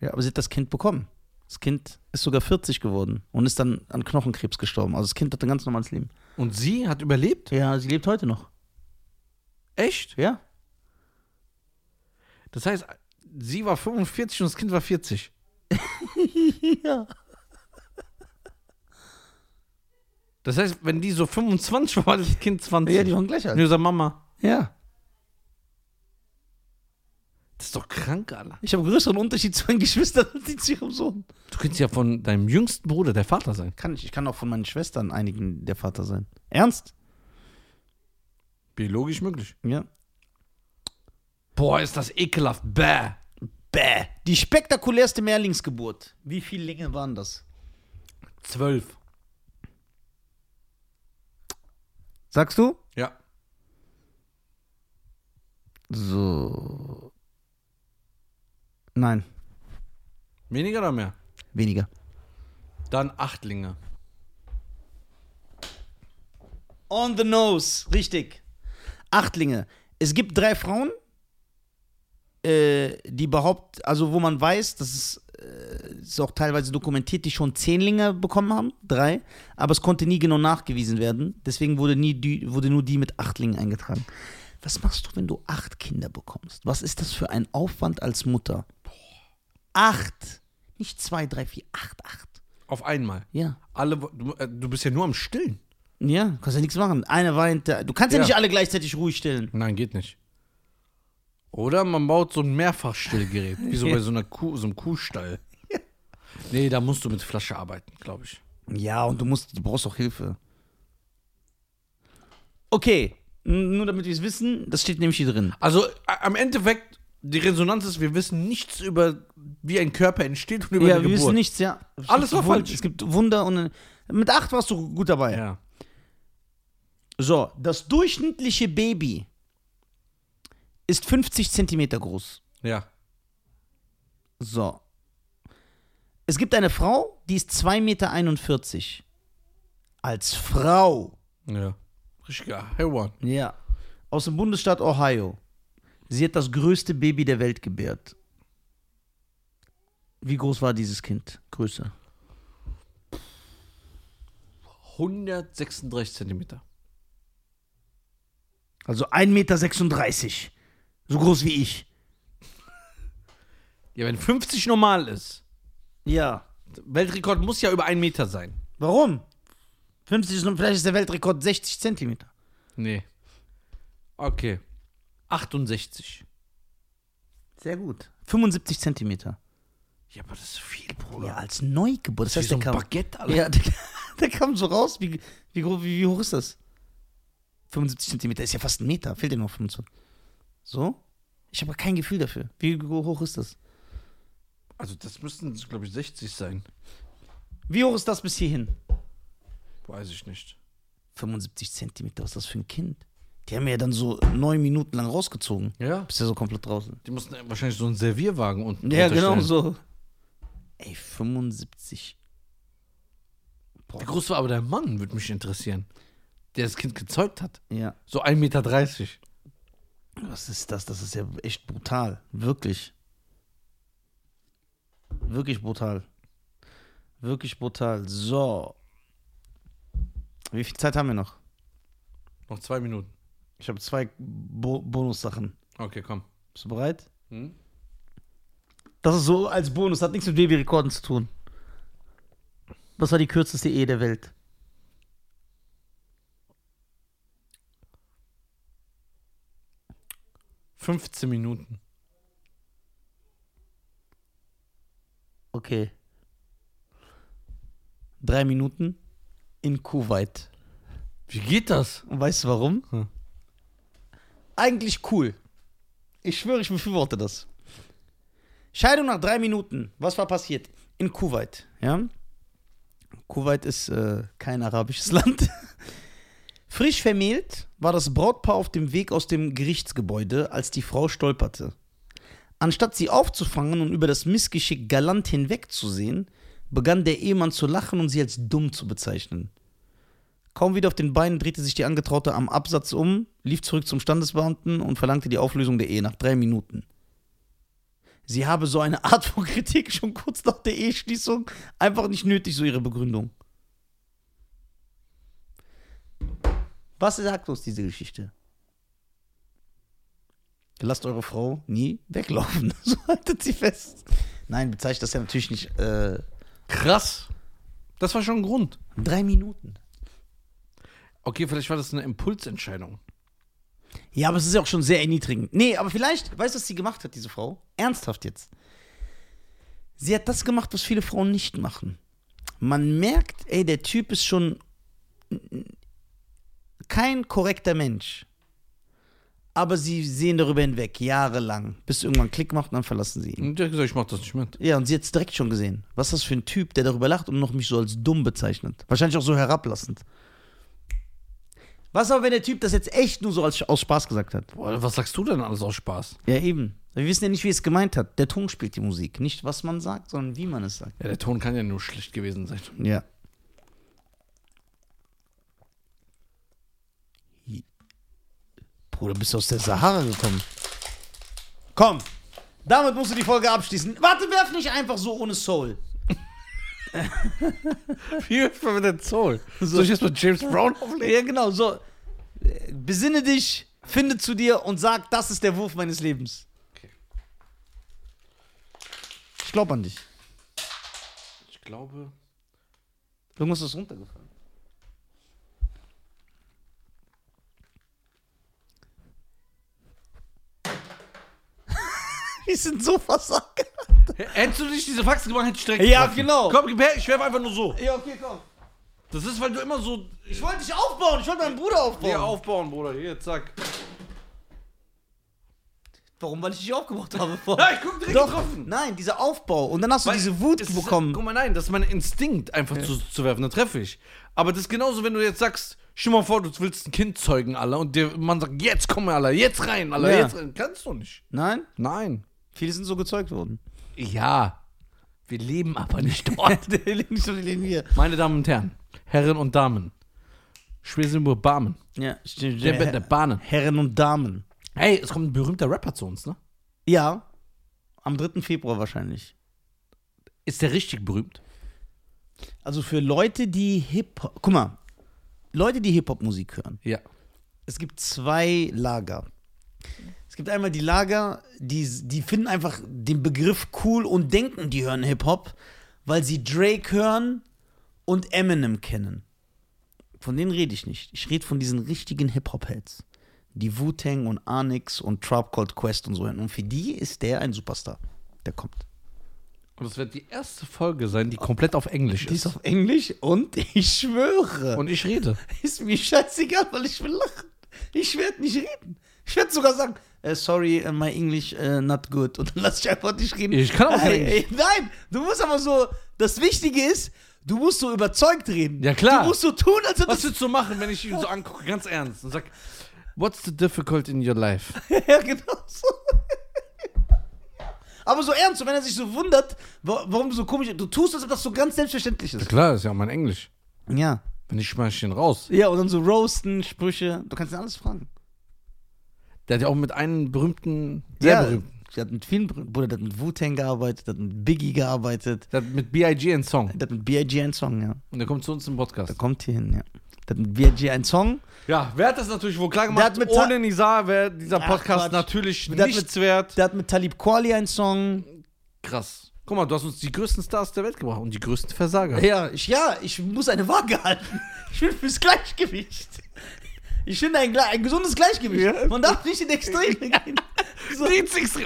[SPEAKER 2] Ja, aber sie hat das Kind bekommen. Das Kind ist sogar 40 geworden und ist dann an Knochenkrebs gestorben. Also das Kind hat ein ganz normales Leben.
[SPEAKER 1] Und sie hat überlebt?
[SPEAKER 2] Ja, sie lebt heute noch.
[SPEAKER 1] Echt?
[SPEAKER 2] Ja?
[SPEAKER 1] Das heißt, sie war 45 und das Kind war 40.
[SPEAKER 2] ja.
[SPEAKER 1] Das heißt, wenn die so 25 war, war das Kind 20.
[SPEAKER 2] Ja, die waren gleich alt.
[SPEAKER 1] Ich sag, Mama,
[SPEAKER 2] Ja.
[SPEAKER 1] Das ist doch krank, Alter.
[SPEAKER 2] Ich habe einen größeren Unterschied zu meinen Geschwistern als zu ihrem Sohn.
[SPEAKER 1] Du könntest ja von deinem jüngsten Bruder der Vater sein.
[SPEAKER 2] Kann ich. Ich kann auch von meinen Schwestern einigen der Vater sein. Ernst?
[SPEAKER 1] Biologisch möglich.
[SPEAKER 2] Ja.
[SPEAKER 1] Boah, ist das ekelhaft. Bäh.
[SPEAKER 2] Bäh. Die spektakulärste Mehrlingsgeburt. Wie viele Linge waren das?
[SPEAKER 1] Zwölf.
[SPEAKER 2] Sagst du?
[SPEAKER 1] Ja.
[SPEAKER 2] So. Nein,
[SPEAKER 1] Weniger oder mehr?
[SPEAKER 2] weniger.
[SPEAKER 1] Dann Achtlinge.
[SPEAKER 2] On the nose, richtig. Achtlinge. Es gibt drei Frauen, äh, die behaupten, also wo man weiß, das ist, äh, ist auch teilweise dokumentiert, die schon Zehnlinge bekommen haben, drei, aber es konnte nie genau nachgewiesen werden. Deswegen wurde, nie die, wurde nur die mit Achtlingen eingetragen. Was machst du, wenn du acht Kinder bekommst? Was ist das für ein Aufwand als Mutter? Acht. Nicht zwei, drei, vier, acht, acht.
[SPEAKER 1] Auf einmal.
[SPEAKER 2] Ja.
[SPEAKER 1] Alle, du, äh, du bist ja nur am Stillen.
[SPEAKER 2] Ja, kannst ja nichts machen. Einer weint, du kannst ja,
[SPEAKER 1] Ja.
[SPEAKER 2] nicht alle gleichzeitig ruhig stellen.
[SPEAKER 1] Nein, geht nicht. Oder man baut so ein Mehrfachstillgerät, wie so bei so einer Kuh, so einem Kuhstall. Nee, da musst du mit Flasche arbeiten, glaube ich.
[SPEAKER 2] Ja, und du musst, du brauchst auch Hilfe. Okay, nur damit wir es wissen, das steht nämlich hier drin.
[SPEAKER 1] Also am Endeffekt, die Resonanz ist, wir wissen nichts über, wie ein Körper entsteht und über
[SPEAKER 2] ja,
[SPEAKER 1] die
[SPEAKER 2] wir
[SPEAKER 1] Geburt.
[SPEAKER 2] wissen nichts, ja. Es
[SPEAKER 1] Alles war falsch.
[SPEAKER 2] Es gibt Wunder und mit acht warst du gut dabei.
[SPEAKER 1] Ja.
[SPEAKER 2] So, das durchschnittliche Baby ist 50 Zentimeter groß.
[SPEAKER 1] Ja.
[SPEAKER 2] So. Es gibt eine Frau, die ist 2,41 Meter. Als Frau.
[SPEAKER 1] Ja. Richtiger Hewan.
[SPEAKER 2] Ja. Aus dem Bundesstaat Ohio. Sie hat das größte Baby der Welt gebärt. Wie groß war dieses Kind? Größe.
[SPEAKER 1] 136 Zentimeter.
[SPEAKER 2] Also 1,36 Meter. So groß wie ich.
[SPEAKER 1] Ja, wenn 50 normal ist,
[SPEAKER 2] Ja.
[SPEAKER 1] Weltrekord muss ja über einen Meter sein.
[SPEAKER 2] Warum? 50 ist, nur- vielleicht ist der Weltrekord 60 Zentimeter.
[SPEAKER 1] Nee. Okay. 68.
[SPEAKER 2] Sehr gut. 75 Zentimeter.
[SPEAKER 1] Ja, aber das ist viel, Bruder.
[SPEAKER 2] Ja, als Neugeburt. Das
[SPEAKER 1] Das ist
[SPEAKER 2] heißt,
[SPEAKER 1] so
[SPEAKER 2] der
[SPEAKER 1] ein
[SPEAKER 2] kam,
[SPEAKER 1] Baguette, Alter.
[SPEAKER 2] ja, der, der kam so raus. Wie, wie, wie, wie hoch ist das? 75 Zentimeter ist ja fast ein Meter. Fehlt dir noch 25. So? Ich habe kein Gefühl dafür. Wie hoch ist das?
[SPEAKER 1] Also das müssten, glaube ich, 60 sein.
[SPEAKER 2] Wie hoch ist das bis hierhin?
[SPEAKER 1] Weiß ich nicht.
[SPEAKER 2] 75 Zentimeter, was ist das für ein Kind? Die haben ja dann so neun Minuten lang rausgezogen.
[SPEAKER 1] Ja?
[SPEAKER 2] Bist ja so komplett draußen.
[SPEAKER 1] Die mussten wahrscheinlich so einen Servierwagen unten
[SPEAKER 2] Ja, genau so. Ey, 75.
[SPEAKER 1] Wie groß war aber der Mann, würde mich interessieren. Der das Kind gezeugt hat.
[SPEAKER 2] Ja.
[SPEAKER 1] So 1,30 Meter.
[SPEAKER 2] Was ist das? Das ist ja echt brutal. Wirklich. Wirklich brutal. Wirklich brutal. So. Wie viel Zeit haben wir noch?
[SPEAKER 1] Noch zwei Minuten.
[SPEAKER 2] Ich habe zwei Bo Bonussachen.
[SPEAKER 1] Okay, komm.
[SPEAKER 2] Bist du bereit?
[SPEAKER 1] Hm?
[SPEAKER 2] Das ist so als Bonus, hat nichts mit Babyrekorden zu tun. Was war die kürzeste Ehe der Welt?
[SPEAKER 1] – 15 Minuten.
[SPEAKER 2] Okay. Drei Minuten in Kuwait.
[SPEAKER 1] Wie geht das?
[SPEAKER 2] Und weißt du warum?
[SPEAKER 1] Hm.
[SPEAKER 2] Eigentlich cool. Ich schwöre, ich befürworte das. Scheidung nach drei Minuten. Was war passiert? In Kuwait, ja? Kuwait ist äh, kein arabisches Land. Frisch vermählt war das Brautpaar auf dem Weg aus dem Gerichtsgebäude, als die Frau stolperte. Anstatt sie aufzufangen und über das Missgeschick galant hinwegzusehen, begann der Ehemann zu lachen und sie als dumm zu bezeichnen. Kaum wieder auf den Beinen drehte sich die Angetraute am Absatz um, lief zurück zum Standesbeamten und verlangte die Auflösung der Ehe nach drei Minuten. Sie habe so eine Art von Kritik schon kurz nach der Eheschließung einfach nicht nötig, so ihre Begründung. Was sagt uns diese Geschichte? Lasst eure Frau nie weglaufen. So haltet sie fest. Nein, bezeichnet das ja natürlich nicht. Äh,
[SPEAKER 1] Krass. Das war schon ein Grund.
[SPEAKER 2] drei Minuten.
[SPEAKER 1] Okay, vielleicht war das eine Impulsentscheidung.
[SPEAKER 2] Ja, aber es ist ja auch schon sehr erniedrigend. Nee, aber vielleicht, weißt du, was sie gemacht hat, diese Frau? Ernsthaft jetzt. Sie hat das gemacht, was viele Frauen nicht machen. Man merkt, ey, der Typ ist schon kein korrekter Mensch. aber sie sehen darüber hinweg, jahrelang, bis irgendwann Klick macht und dann verlassen sie ihn.
[SPEAKER 1] Und der hat gesagt, ich mach das nicht mit.
[SPEAKER 2] Ja, und sie hat es direkt schon gesehen. Was ist das für ein Typ, der darüber lacht und noch mich so als dumm bezeichnet? Wahrscheinlich auch so herablassend. Was aber, wenn der Typ das jetzt echt nur so als, aus Spaß gesagt hat?
[SPEAKER 1] Boah, was sagst du denn alles aus Spaß?
[SPEAKER 2] Ja, eben. Wir wissen ja nicht, wie es gemeint hat. Der Ton spielt die Musik. Nicht, was man sagt, sondern wie man es sagt.
[SPEAKER 1] Ja, der Ton kann ja nur schlecht gewesen sein.
[SPEAKER 2] Ja. Bruder, bist du aus der Sahara gekommen? Komm, damit musst du die Folge abschließen. Warte, werf nicht einfach so ohne Soul.
[SPEAKER 1] Man mit der Soul? Soll ich jetzt mit James Brown auflegen?
[SPEAKER 2] Ja, genau, so. Besinne dich, finde zu dir und sag, das ist der Wurf meines Lebens.
[SPEAKER 1] Okay.
[SPEAKER 2] Ich glaube an dich.
[SPEAKER 1] Ich glaube.
[SPEAKER 2] Irgendwas ist runtergefallen. Wir sind so versagt.
[SPEAKER 1] Hättest du nicht diese Faxen gemacht, hätte ich direkt
[SPEAKER 2] Ja,
[SPEAKER 1] getroffen.
[SPEAKER 2] genau.
[SPEAKER 1] Komm, gib her, ich werfe einfach nur so.
[SPEAKER 2] Ja, okay, komm.
[SPEAKER 1] Das ist, weil du immer so.
[SPEAKER 2] Ich wollte dich aufbauen, ich wollte meinen Bruder aufbauen.
[SPEAKER 1] Hier aufbauen, Bruder. Hier, zack.
[SPEAKER 2] Warum? Weil ich dich aufgebaut habe.
[SPEAKER 1] Ja, ich guck direkt
[SPEAKER 2] Doch,
[SPEAKER 1] getroffen.
[SPEAKER 2] nein, dieser Aufbau. Und dann hast du
[SPEAKER 1] Weil
[SPEAKER 2] diese Wut
[SPEAKER 1] ist-
[SPEAKER 2] bekommen.
[SPEAKER 1] Guck mal, nein, das ist mein Instinkt, einfach zu, zu werfen. Dann treffe ich. Aber das ist genauso, wenn du jetzt sagst, stell mal vor, du willst ein Kind zeugen, Alter, und der Mann sagt, jetzt komm, Alter, jetzt rein, Alter,
[SPEAKER 2] Ja.
[SPEAKER 1] jetzt rein. Kannst du nicht.
[SPEAKER 2] Nein?
[SPEAKER 1] Nein.
[SPEAKER 2] Viele sind so gezeugt worden.
[SPEAKER 1] Ja. Wir leben aber nicht dort.
[SPEAKER 2] Der liegt nicht so die Linie.
[SPEAKER 1] Meine Damen und Herren, Herren und Damen, Schwesenburg Barmen,
[SPEAKER 2] Ja, stimmt.
[SPEAKER 1] der, der, der Bahnen.
[SPEAKER 2] Herren und Damen.
[SPEAKER 1] Hey, es kommt ein berühmter Rapper zu uns, ne?
[SPEAKER 2] Ja. Am 3. Februar wahrscheinlich.
[SPEAKER 1] Ist der richtig berühmt?
[SPEAKER 2] Also für Leute, die Hip-Hop. Guck mal. Leute, die Hip-Hop-Musik hören.
[SPEAKER 1] Ja.
[SPEAKER 2] Es gibt zwei Lager. Es gibt einmal die Lager, die, die finden einfach den Begriff cool und denken, die hören Hip-Hop, weil sie Drake hören und Eminem kennen. Von denen rede ich nicht. Ich rede von diesen richtigen Hip-Hop-Heads. Die Wu-Tang und Onyx und Trap Called Quest und so. Und für die ist der ein Superstar. Der kommt.
[SPEAKER 1] Und das wird die erste Folge sein, die komplett auf Englisch
[SPEAKER 2] Die ist
[SPEAKER 1] ist.
[SPEAKER 2] auf Englisch und ich schwöre.
[SPEAKER 1] Und ich rede.
[SPEAKER 2] Ist mir scheißegal, weil ich will lachen. Ich werde nicht reden. Ich werde sogar sagen, äh, sorry, äh, my English äh, not good. Und dann lass ich einfach nicht reden.
[SPEAKER 1] Ich kann auch kein
[SPEAKER 2] Ey, ey, Nein, du musst aber so, das Wichtige ist, du musst so überzeugt reden.
[SPEAKER 1] Ja, klar.
[SPEAKER 2] Du musst so tun, als ob
[SPEAKER 1] Was
[SPEAKER 2] das...
[SPEAKER 1] würdest du machen, wenn ich ihn so angucke, ganz ernst, und sag, what's the difficult in your life?
[SPEAKER 2] ja, genau so. Aber so ernst, und wenn er sich so wundert, wa- warum du so komisch... Du tust, als ob das so ganz selbstverständlich ist.
[SPEAKER 1] Klar, ist ja auch mein Englisch.
[SPEAKER 2] Ja.
[SPEAKER 1] Wenn ich schmeiß ich ihn raus.
[SPEAKER 2] Ja, und dann so roasten, Sprüche. Du kannst ihn alles fragen.
[SPEAKER 1] Der hat ja auch mit einem berühmten, sehr berühmten.
[SPEAKER 2] Der hat mit vielen berühmten, Bruder, der hat mit Wu-Tang gearbeitet, der hat mit Biggie gearbeitet,
[SPEAKER 1] Der hat mit B.I.G. einen Song.
[SPEAKER 2] der hat mit B.I.G. einen Song, ja.
[SPEAKER 1] Und der kommt zu uns im Podcast.
[SPEAKER 2] Der kommt hier hin, ja. Der hat mit B.I.G. einen Song.
[SPEAKER 1] Ja, wer hat das natürlich wohl klar
[SPEAKER 2] Der
[SPEAKER 1] gemacht?
[SPEAKER 2] hat mit
[SPEAKER 1] Ohne Nizar wäre dieser
[SPEAKER 2] Ach,
[SPEAKER 1] Podcast
[SPEAKER 2] Quatsch.
[SPEAKER 1] natürlich
[SPEAKER 2] Der
[SPEAKER 1] nichts wert.
[SPEAKER 2] Der hat mit Talib Kweli einen Song.
[SPEAKER 1] Krass. Guck mal, du hast uns die größten Stars der Welt gebracht und die größten Versager.
[SPEAKER 2] Ja, ich, ja, ich muss eine Waage halten. Ich bin fürs Gleichgewicht. Ich finde ein, ein gesundes Gleichgewicht. Man darf nicht in Extreme gehen. So,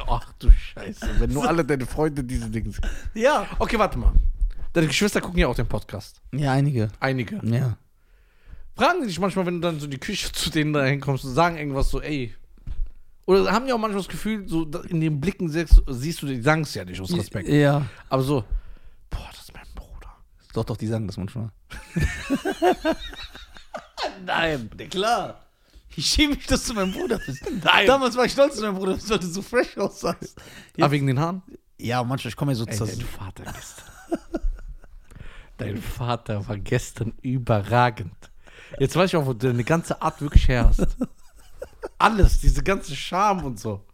[SPEAKER 1] Ach du Scheiße, wenn nur alle deine Freunde diese Dinge sehen.
[SPEAKER 2] ja.
[SPEAKER 1] Okay, warte mal. Deine Geschwister gucken ja auch den Podcast.
[SPEAKER 2] Ja, einige.
[SPEAKER 1] Einige.
[SPEAKER 2] Ja.
[SPEAKER 1] Fragen die dich manchmal, wenn du dann so in die Küche zu denen da hinkommst und sagen irgendwas so, ey. Oder haben die auch manchmal das Gefühl, so in den Blicken siehst, siehst du, die sagen es ja nicht aus Respekt.
[SPEAKER 2] Ja.
[SPEAKER 1] Aber so, boah, das ist mein Bruder.
[SPEAKER 2] Doch, doch, die sagen das manchmal.
[SPEAKER 1] Nein.
[SPEAKER 2] Ja, klar. Ich schäme mich, dass du mein Bruder bist.
[SPEAKER 1] Nein.
[SPEAKER 2] Damals war ich stolz, dass du mein Bruder weil du so fresh aussahst.
[SPEAKER 1] Ah, wegen den Haaren?
[SPEAKER 2] Ja, manchmal, ich komme ja so zu.
[SPEAKER 1] dein Vater gestern. dein Vater war gestern überragend. Jetzt weiß ich auch, wo du deine ganze Art wirklich her hast. Alles, diese ganze Charme und so.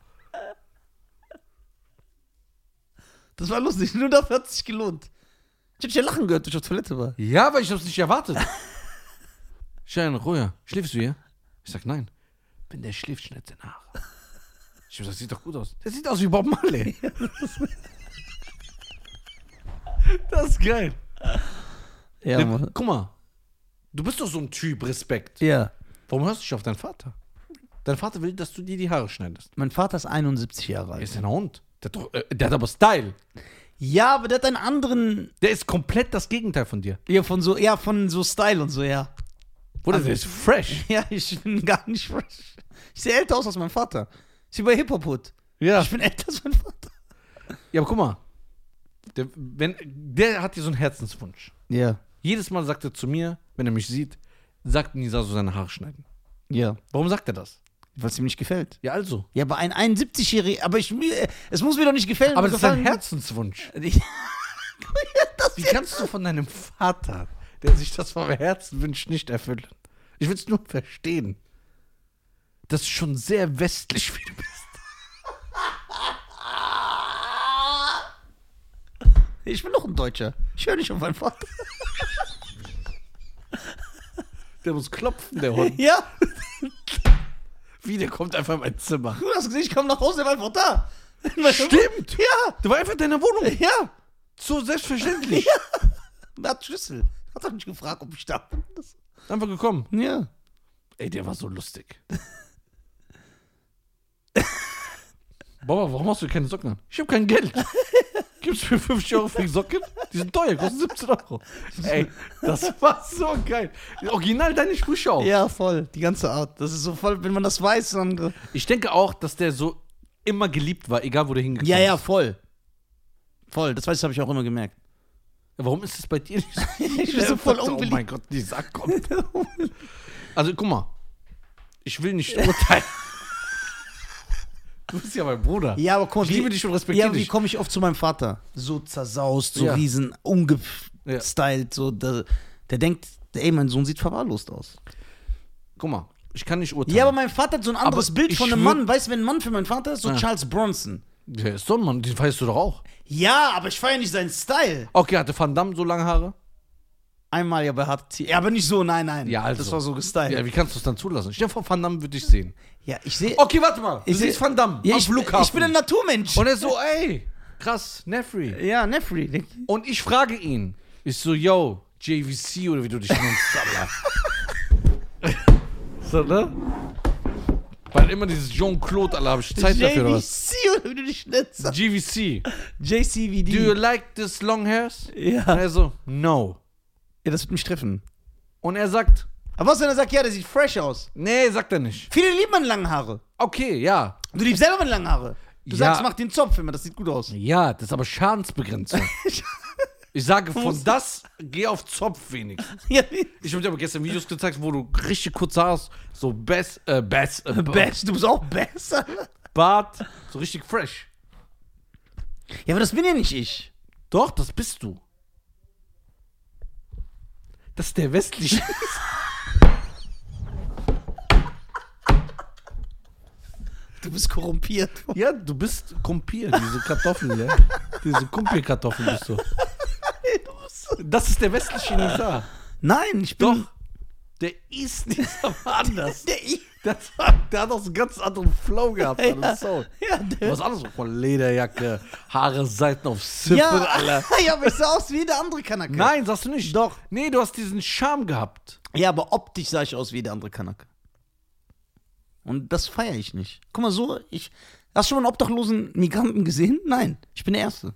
[SPEAKER 2] Das war lustig, nur dafür hat es sich gelohnt. Ich hab dich ja lachen gehört, als ich auf Toilette war.
[SPEAKER 1] Ja, weil ich hab's nicht erwartet. Schein, Ruhe, schläfst du hier? Ich sag, nein. Wenn der schläft, schneidet seine Haare. Ich hab gesagt, das sieht doch gut aus. Der sieht aus wie Bob Marley. das ist geil.
[SPEAKER 2] Ja,
[SPEAKER 1] Der- Guck mal, du bist doch so ein Typ, Respekt.
[SPEAKER 2] Ja.
[SPEAKER 1] Warum hörst du nicht auf deinen Vater? Dein Vater will, dass du dir die Haare schneidest.
[SPEAKER 2] Mein Vater ist 71 Jahre
[SPEAKER 1] Er
[SPEAKER 2] alt.
[SPEAKER 1] ist ein Hund. Der hat, doch, äh, der hat aber Style.
[SPEAKER 2] Ja, aber der hat einen anderen.
[SPEAKER 1] Der ist komplett das Gegenteil von dir.
[SPEAKER 2] Ja, von so, ja, von so Style und so, ja.
[SPEAKER 1] Bruder,
[SPEAKER 2] Also-
[SPEAKER 1] der ist fresh.
[SPEAKER 2] Ja, ich bin gar nicht fresh. Ich sehe älter aus als mein Vater. Ich sehe bei Hip-Hop-Hood.
[SPEAKER 1] Ja.
[SPEAKER 2] Ich bin älter als mein Vater.
[SPEAKER 1] Ja, aber guck mal. Der, wenn, der hat hier so einen Herzenswunsch.
[SPEAKER 2] Ja.
[SPEAKER 1] Jedes Mal sagt er zu mir, wenn er mich sieht, sagt Nisa so seine Haare schneiden.
[SPEAKER 2] Ja.
[SPEAKER 1] Warum sagt er das?
[SPEAKER 2] Weil es ihm nicht gefällt.
[SPEAKER 1] Ja, also.
[SPEAKER 2] Ja, aber ein 71-Jähriger, aber ich, es muss mir doch nicht gefallen.
[SPEAKER 1] Aber das ist ein. Herzenswunsch.
[SPEAKER 2] das
[SPEAKER 1] Wie kannst du von deinem Vater, der sich das vom Herzen wünscht, nicht erfüllen? Ich will es nur verstehen. Das ist schon sehr westlich, wie du bist.
[SPEAKER 2] Ich bin doch ein Deutscher. Ich höre nicht auf meinen Vater.
[SPEAKER 1] Der muss klopfen, der Hund.
[SPEAKER 2] Ja.
[SPEAKER 1] Wie, der kommt einfach in mein Zimmer.
[SPEAKER 2] Du hast gesehen, ich komme nach Hause, der war einfach da.
[SPEAKER 1] Stimmt.
[SPEAKER 2] Ja.
[SPEAKER 1] Der war einfach in deiner Wohnung.
[SPEAKER 2] Ja.
[SPEAKER 1] So selbstverständlich.
[SPEAKER 2] Er hat Schlüssel. Hat doch nicht gefragt, ob ich da bin. Das-
[SPEAKER 1] Einfach gekommen.
[SPEAKER 2] Ja.
[SPEAKER 1] Ey, der war so lustig. Baba, warum hast du keine Socken an? Ich habe kein Geld. Gibst du mir 50 Euro für die Socken? Die sind teuer, kosten 17 Euro. Ey, das war so geil. Original deine Sprüche auch.
[SPEAKER 2] Ja, voll. Die ganze Art. Das ist so voll, wenn man das weiß, dann.
[SPEAKER 1] Ich denke auch, dass der so immer geliebt war, egal wo der hingekommen
[SPEAKER 2] Ja, ja,
[SPEAKER 1] ist.
[SPEAKER 2] voll. Voll. Das weiß ich, habe ich auch immer gemerkt.
[SPEAKER 1] Warum ist es bei dir nicht so?
[SPEAKER 2] Ich bin so voll
[SPEAKER 1] Oh
[SPEAKER 2] unbeliebt.
[SPEAKER 1] mein Gott, die Sack kommt. Also guck mal, ich will nicht urteilen. Du bist ja mein Bruder.
[SPEAKER 2] Ja, aber guck mal,
[SPEAKER 1] Ich
[SPEAKER 2] wie-
[SPEAKER 1] liebe dich und
[SPEAKER 2] Ja,
[SPEAKER 1] respektiere
[SPEAKER 2] aber wie
[SPEAKER 1] dich.
[SPEAKER 2] komme ich oft zu meinem Vater? So zersaust, so
[SPEAKER 1] Ja.
[SPEAKER 2] riesen umgestylt, so. Der, der denkt, ey, mein Sohn sieht verwahrlost aus.
[SPEAKER 1] Guck mal, ich kann nicht urteilen.
[SPEAKER 2] Ja, aber mein Vater hat so ein anderes
[SPEAKER 1] Aber
[SPEAKER 2] Bild von einem Mann. Weißt du, wenn ein Mann für meinen Vater ist, so
[SPEAKER 1] Ja.
[SPEAKER 2] Charles Bronson.
[SPEAKER 1] Der ist so ein Mann, den feierst du doch auch.
[SPEAKER 2] Ja, aber ich feiere nicht seinen Style.
[SPEAKER 1] Okay, hatte Van Damme so lange Haare?
[SPEAKER 2] Einmal ja bei Hart Ja, aber nicht so, nein, nein.
[SPEAKER 1] Ja, also.
[SPEAKER 2] Das war so gestylt.
[SPEAKER 1] Ja, wie kannst du es dann zulassen? Stell dir vor, Van Damme würde ich sehen.
[SPEAKER 2] Ja, ich sehe.
[SPEAKER 1] Okay, warte mal. Du
[SPEAKER 2] Ich
[SPEAKER 1] siehst Van Damme
[SPEAKER 2] ja,
[SPEAKER 1] am
[SPEAKER 2] ich,
[SPEAKER 1] Flughafen.
[SPEAKER 2] ich bin ein Naturmensch.
[SPEAKER 1] und er so, ey, krass, Nefri.
[SPEAKER 2] ja, Nefri.
[SPEAKER 1] Und ich frage ihn. Ich so, yo, JVC oder wie du dich nennst, so, ne? Weil immer dieses Jean-Claude, Alter, hab ich Zeit dafür oder was?
[SPEAKER 2] JVC, oder wie du dich nennst.
[SPEAKER 1] GVC.
[SPEAKER 2] JCVD.
[SPEAKER 1] Do you like this long hairs? Und
[SPEAKER 2] ja.
[SPEAKER 1] er so, no.
[SPEAKER 2] ja, das wird mich treffen.
[SPEAKER 1] Und er sagt,
[SPEAKER 2] Aber was, wenn er sagt, ja, der sieht fresh aus?
[SPEAKER 1] nee, sagt er nicht.
[SPEAKER 2] Viele lieben meine langen Haare.
[SPEAKER 1] Okay, ja.
[SPEAKER 2] Du liebst selber meine langen Haare. Du
[SPEAKER 1] Ja.
[SPEAKER 2] sagst, mach den Zopf immer, das sieht gut aus.
[SPEAKER 1] Ja, das ist aber Schadensbegrenzung. Ich sage, von das, geh auf Zopf wenigstens.
[SPEAKER 2] ja,
[SPEAKER 1] Ich habe dir aber gestern Videos gezeigt, wo du richtig kurz hast, so Bass, äh, Bass, äh,
[SPEAKER 2] Best, du bist auch besser.
[SPEAKER 1] Bart, so richtig fresh.
[SPEAKER 2] Ja, aber das bin ja nicht ich.
[SPEAKER 1] Doch, das bist du. Das ist der westliche.
[SPEAKER 2] Du bist korrumpiert.
[SPEAKER 1] ja, du bist Kumpier, diese Kartoffel, ja. Diese Kumpierkartoffel bist du. Das ist der westliche Nisa.
[SPEAKER 2] Nein, ich bin.
[SPEAKER 1] Doch. Der ist nicht aber anders.
[SPEAKER 2] Der
[SPEAKER 1] Der, der hat auch so einen ganz anderen Flow gehabt. Ja. So.
[SPEAKER 2] ja, der,
[SPEAKER 1] Was anderes, mal, Lederjacke, Haare, Seiten auf Ziffern,
[SPEAKER 2] ja,
[SPEAKER 1] Alter.
[SPEAKER 2] ja, aber ich sah aus wie jeder andere Kanake.
[SPEAKER 1] Nein, sagst du nicht.
[SPEAKER 2] Doch.
[SPEAKER 1] Nee, du hast diesen Charme gehabt.
[SPEAKER 2] Ja, aber optisch sah ich aus wie jeder andere Kanake. Und das feiere ich nicht. Guck mal, so, ich. Hast du schon mal einen obdachlosen Migranten gesehen? Nein, ich bin der Erste.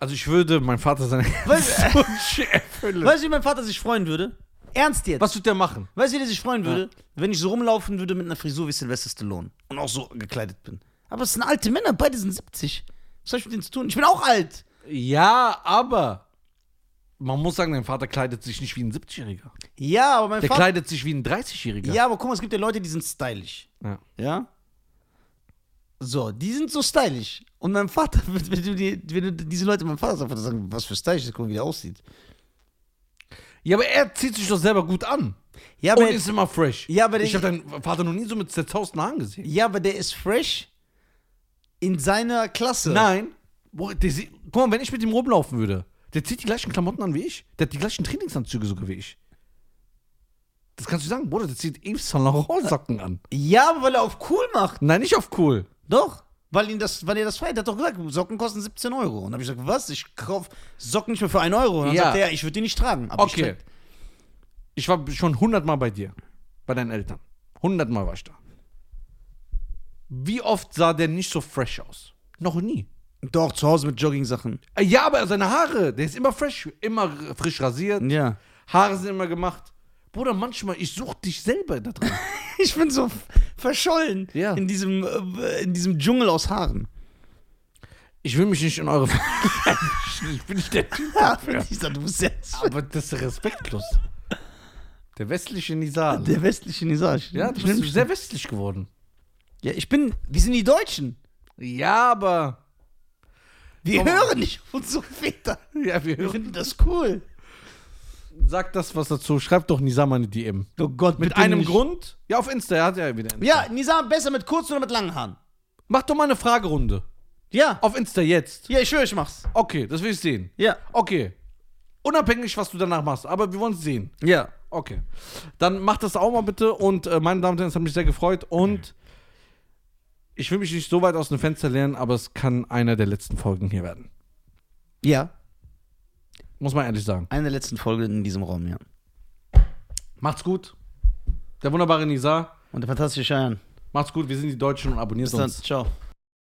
[SPEAKER 1] Also ich würde mein Vater seine
[SPEAKER 2] Was-
[SPEAKER 1] Wünsche erfüllen.
[SPEAKER 2] Weißt du, wie mein Vater sich freuen würde? Ernst jetzt.
[SPEAKER 1] Was wird der machen?
[SPEAKER 2] Weißt du, wie der sich freuen würde? Wenn ich so rumlaufen würde mit einer Frisur wie Sylvester Stallone und auch so gekleidet bin. Aber es sind alte Männer, beide sind 70. Was soll ich mit denen zu tun? Ich bin auch alt.
[SPEAKER 1] Ja, aber man muss sagen, dein Vater kleidet sich nicht wie ein 70-Jähriger.
[SPEAKER 2] Ja, aber mein
[SPEAKER 1] Der
[SPEAKER 2] Vater.
[SPEAKER 1] kleidet sich wie ein 30-Jähriger.
[SPEAKER 2] Ja, aber guck mal, es gibt ja Leute, die sind stylisch.
[SPEAKER 1] Ja.
[SPEAKER 2] Ja? So, die sind so stylisch. Und mein Vater, wenn du, die, wenn du diese Leute meinem Vater sagst, sagen, was für stylisch, guck mal, wie der aussieht.
[SPEAKER 1] Ja, aber er zieht sich doch selber gut an.
[SPEAKER 2] Ja,
[SPEAKER 1] Und
[SPEAKER 2] aber,
[SPEAKER 1] ist immer fresh.
[SPEAKER 2] Ja, aber
[SPEAKER 1] ich habe deinen Vater noch nie so mit zerzausten Haaren gesehen.
[SPEAKER 2] ja, aber der ist fresh in seiner Klasse.
[SPEAKER 1] Nein. Boah, der guck mal, wenn ich mit ihm rumlaufen würde, der zieht die gleichen Klamotten an wie ich. Der hat die gleichen Trainingsanzüge sogar wie ich. Das kannst du sagen, Bruder, der zieht Yves Saint Laurent Socken an.
[SPEAKER 2] Ja, aber weil er auf cool macht.
[SPEAKER 1] Nein, nicht auf cool.
[SPEAKER 2] Doch. Weil, ihn das, weil er das feiert. Er hat doch gesagt, Socken kosten 17 Euro. Und dann habe ich gesagt, was? Ich kaufe Socken nicht mehr für 1 Euro. Und dann
[SPEAKER 1] Ja.
[SPEAKER 2] sagt er, ich würde die nicht tragen. Aber ich
[SPEAKER 1] Okay.
[SPEAKER 2] trag-
[SPEAKER 1] Ich war schon hundertmal bei dir. Bei deinen Eltern. Hundertmal war ich da. Wie oft sah der nicht so fresh aus? Noch nie.
[SPEAKER 2] Doch, zu Hause mit Jogging-Sachen.
[SPEAKER 1] Äh, Ja, aber seine Haare, der ist immer fresh, immer frisch rasiert.
[SPEAKER 2] Ja.
[SPEAKER 1] Haare sind immer gemacht. Bruder, manchmal, ich such dich selber da drin.
[SPEAKER 2] Ich bin so verschollen
[SPEAKER 1] Ja.
[SPEAKER 2] in, diesem, äh, in diesem Dschungel aus Haaren.
[SPEAKER 1] Ich will mich nicht in eure Ich bin nicht der Typ
[SPEAKER 2] Ja,
[SPEAKER 1] dafür.
[SPEAKER 2] Lisa, du bist jetzt
[SPEAKER 1] Aber das ist respektlos. Der westliche Nizar.
[SPEAKER 2] der westliche Nisage.
[SPEAKER 1] Ja, du bist sehr westlich geworden.
[SPEAKER 2] ja, ich bin. Wir sind die Deutschen.
[SPEAKER 1] Ja, aber.
[SPEAKER 2] Wir
[SPEAKER 1] Komm
[SPEAKER 2] hören nicht auf unsere Väter.
[SPEAKER 1] Ja, wir
[SPEAKER 2] Wir
[SPEAKER 1] hören.
[SPEAKER 2] finden das cool.
[SPEAKER 1] Sag das was dazu. Schreib doch Nizar mal eine DM.
[SPEAKER 2] Oh Gott,
[SPEAKER 1] Mit
[SPEAKER 2] bitte
[SPEAKER 1] einem
[SPEAKER 2] nicht.
[SPEAKER 1] Grund? Ja, auf Insta. Er hat ja wieder Insta.
[SPEAKER 2] Ja, Nisa, besser mit kurzen oder mit langen Haaren?
[SPEAKER 1] Mach doch mal eine Fragerunde.
[SPEAKER 2] Ja.
[SPEAKER 1] Auf Insta jetzt.
[SPEAKER 2] Ja, ich schwöre, ich mach's.
[SPEAKER 1] Okay, das will ich sehen.
[SPEAKER 2] Ja.
[SPEAKER 1] Okay. Unabhängig, was du danach machst. Aber wir wollen es sehen.
[SPEAKER 2] Ja.
[SPEAKER 1] Okay. Dann mach das auch mal bitte. Und äh, meine Damen und Herren, es hat mich sehr gefreut. Und ich will mich nicht so weit aus dem Fenster lernen, aber es kann einer der letzten Folgen hier werden.
[SPEAKER 2] Ja.
[SPEAKER 1] Muss man ehrlich sagen.
[SPEAKER 2] Eine der letzten Folge in diesem Raum, ja.
[SPEAKER 1] Macht's gut. Der wunderbare Nizar.
[SPEAKER 2] Und der fantastische Cheyenne.
[SPEAKER 1] Macht's gut. Wir sind die Deutschen und abonniert
[SPEAKER 2] Bis dann.
[SPEAKER 1] uns.
[SPEAKER 2] Ciao.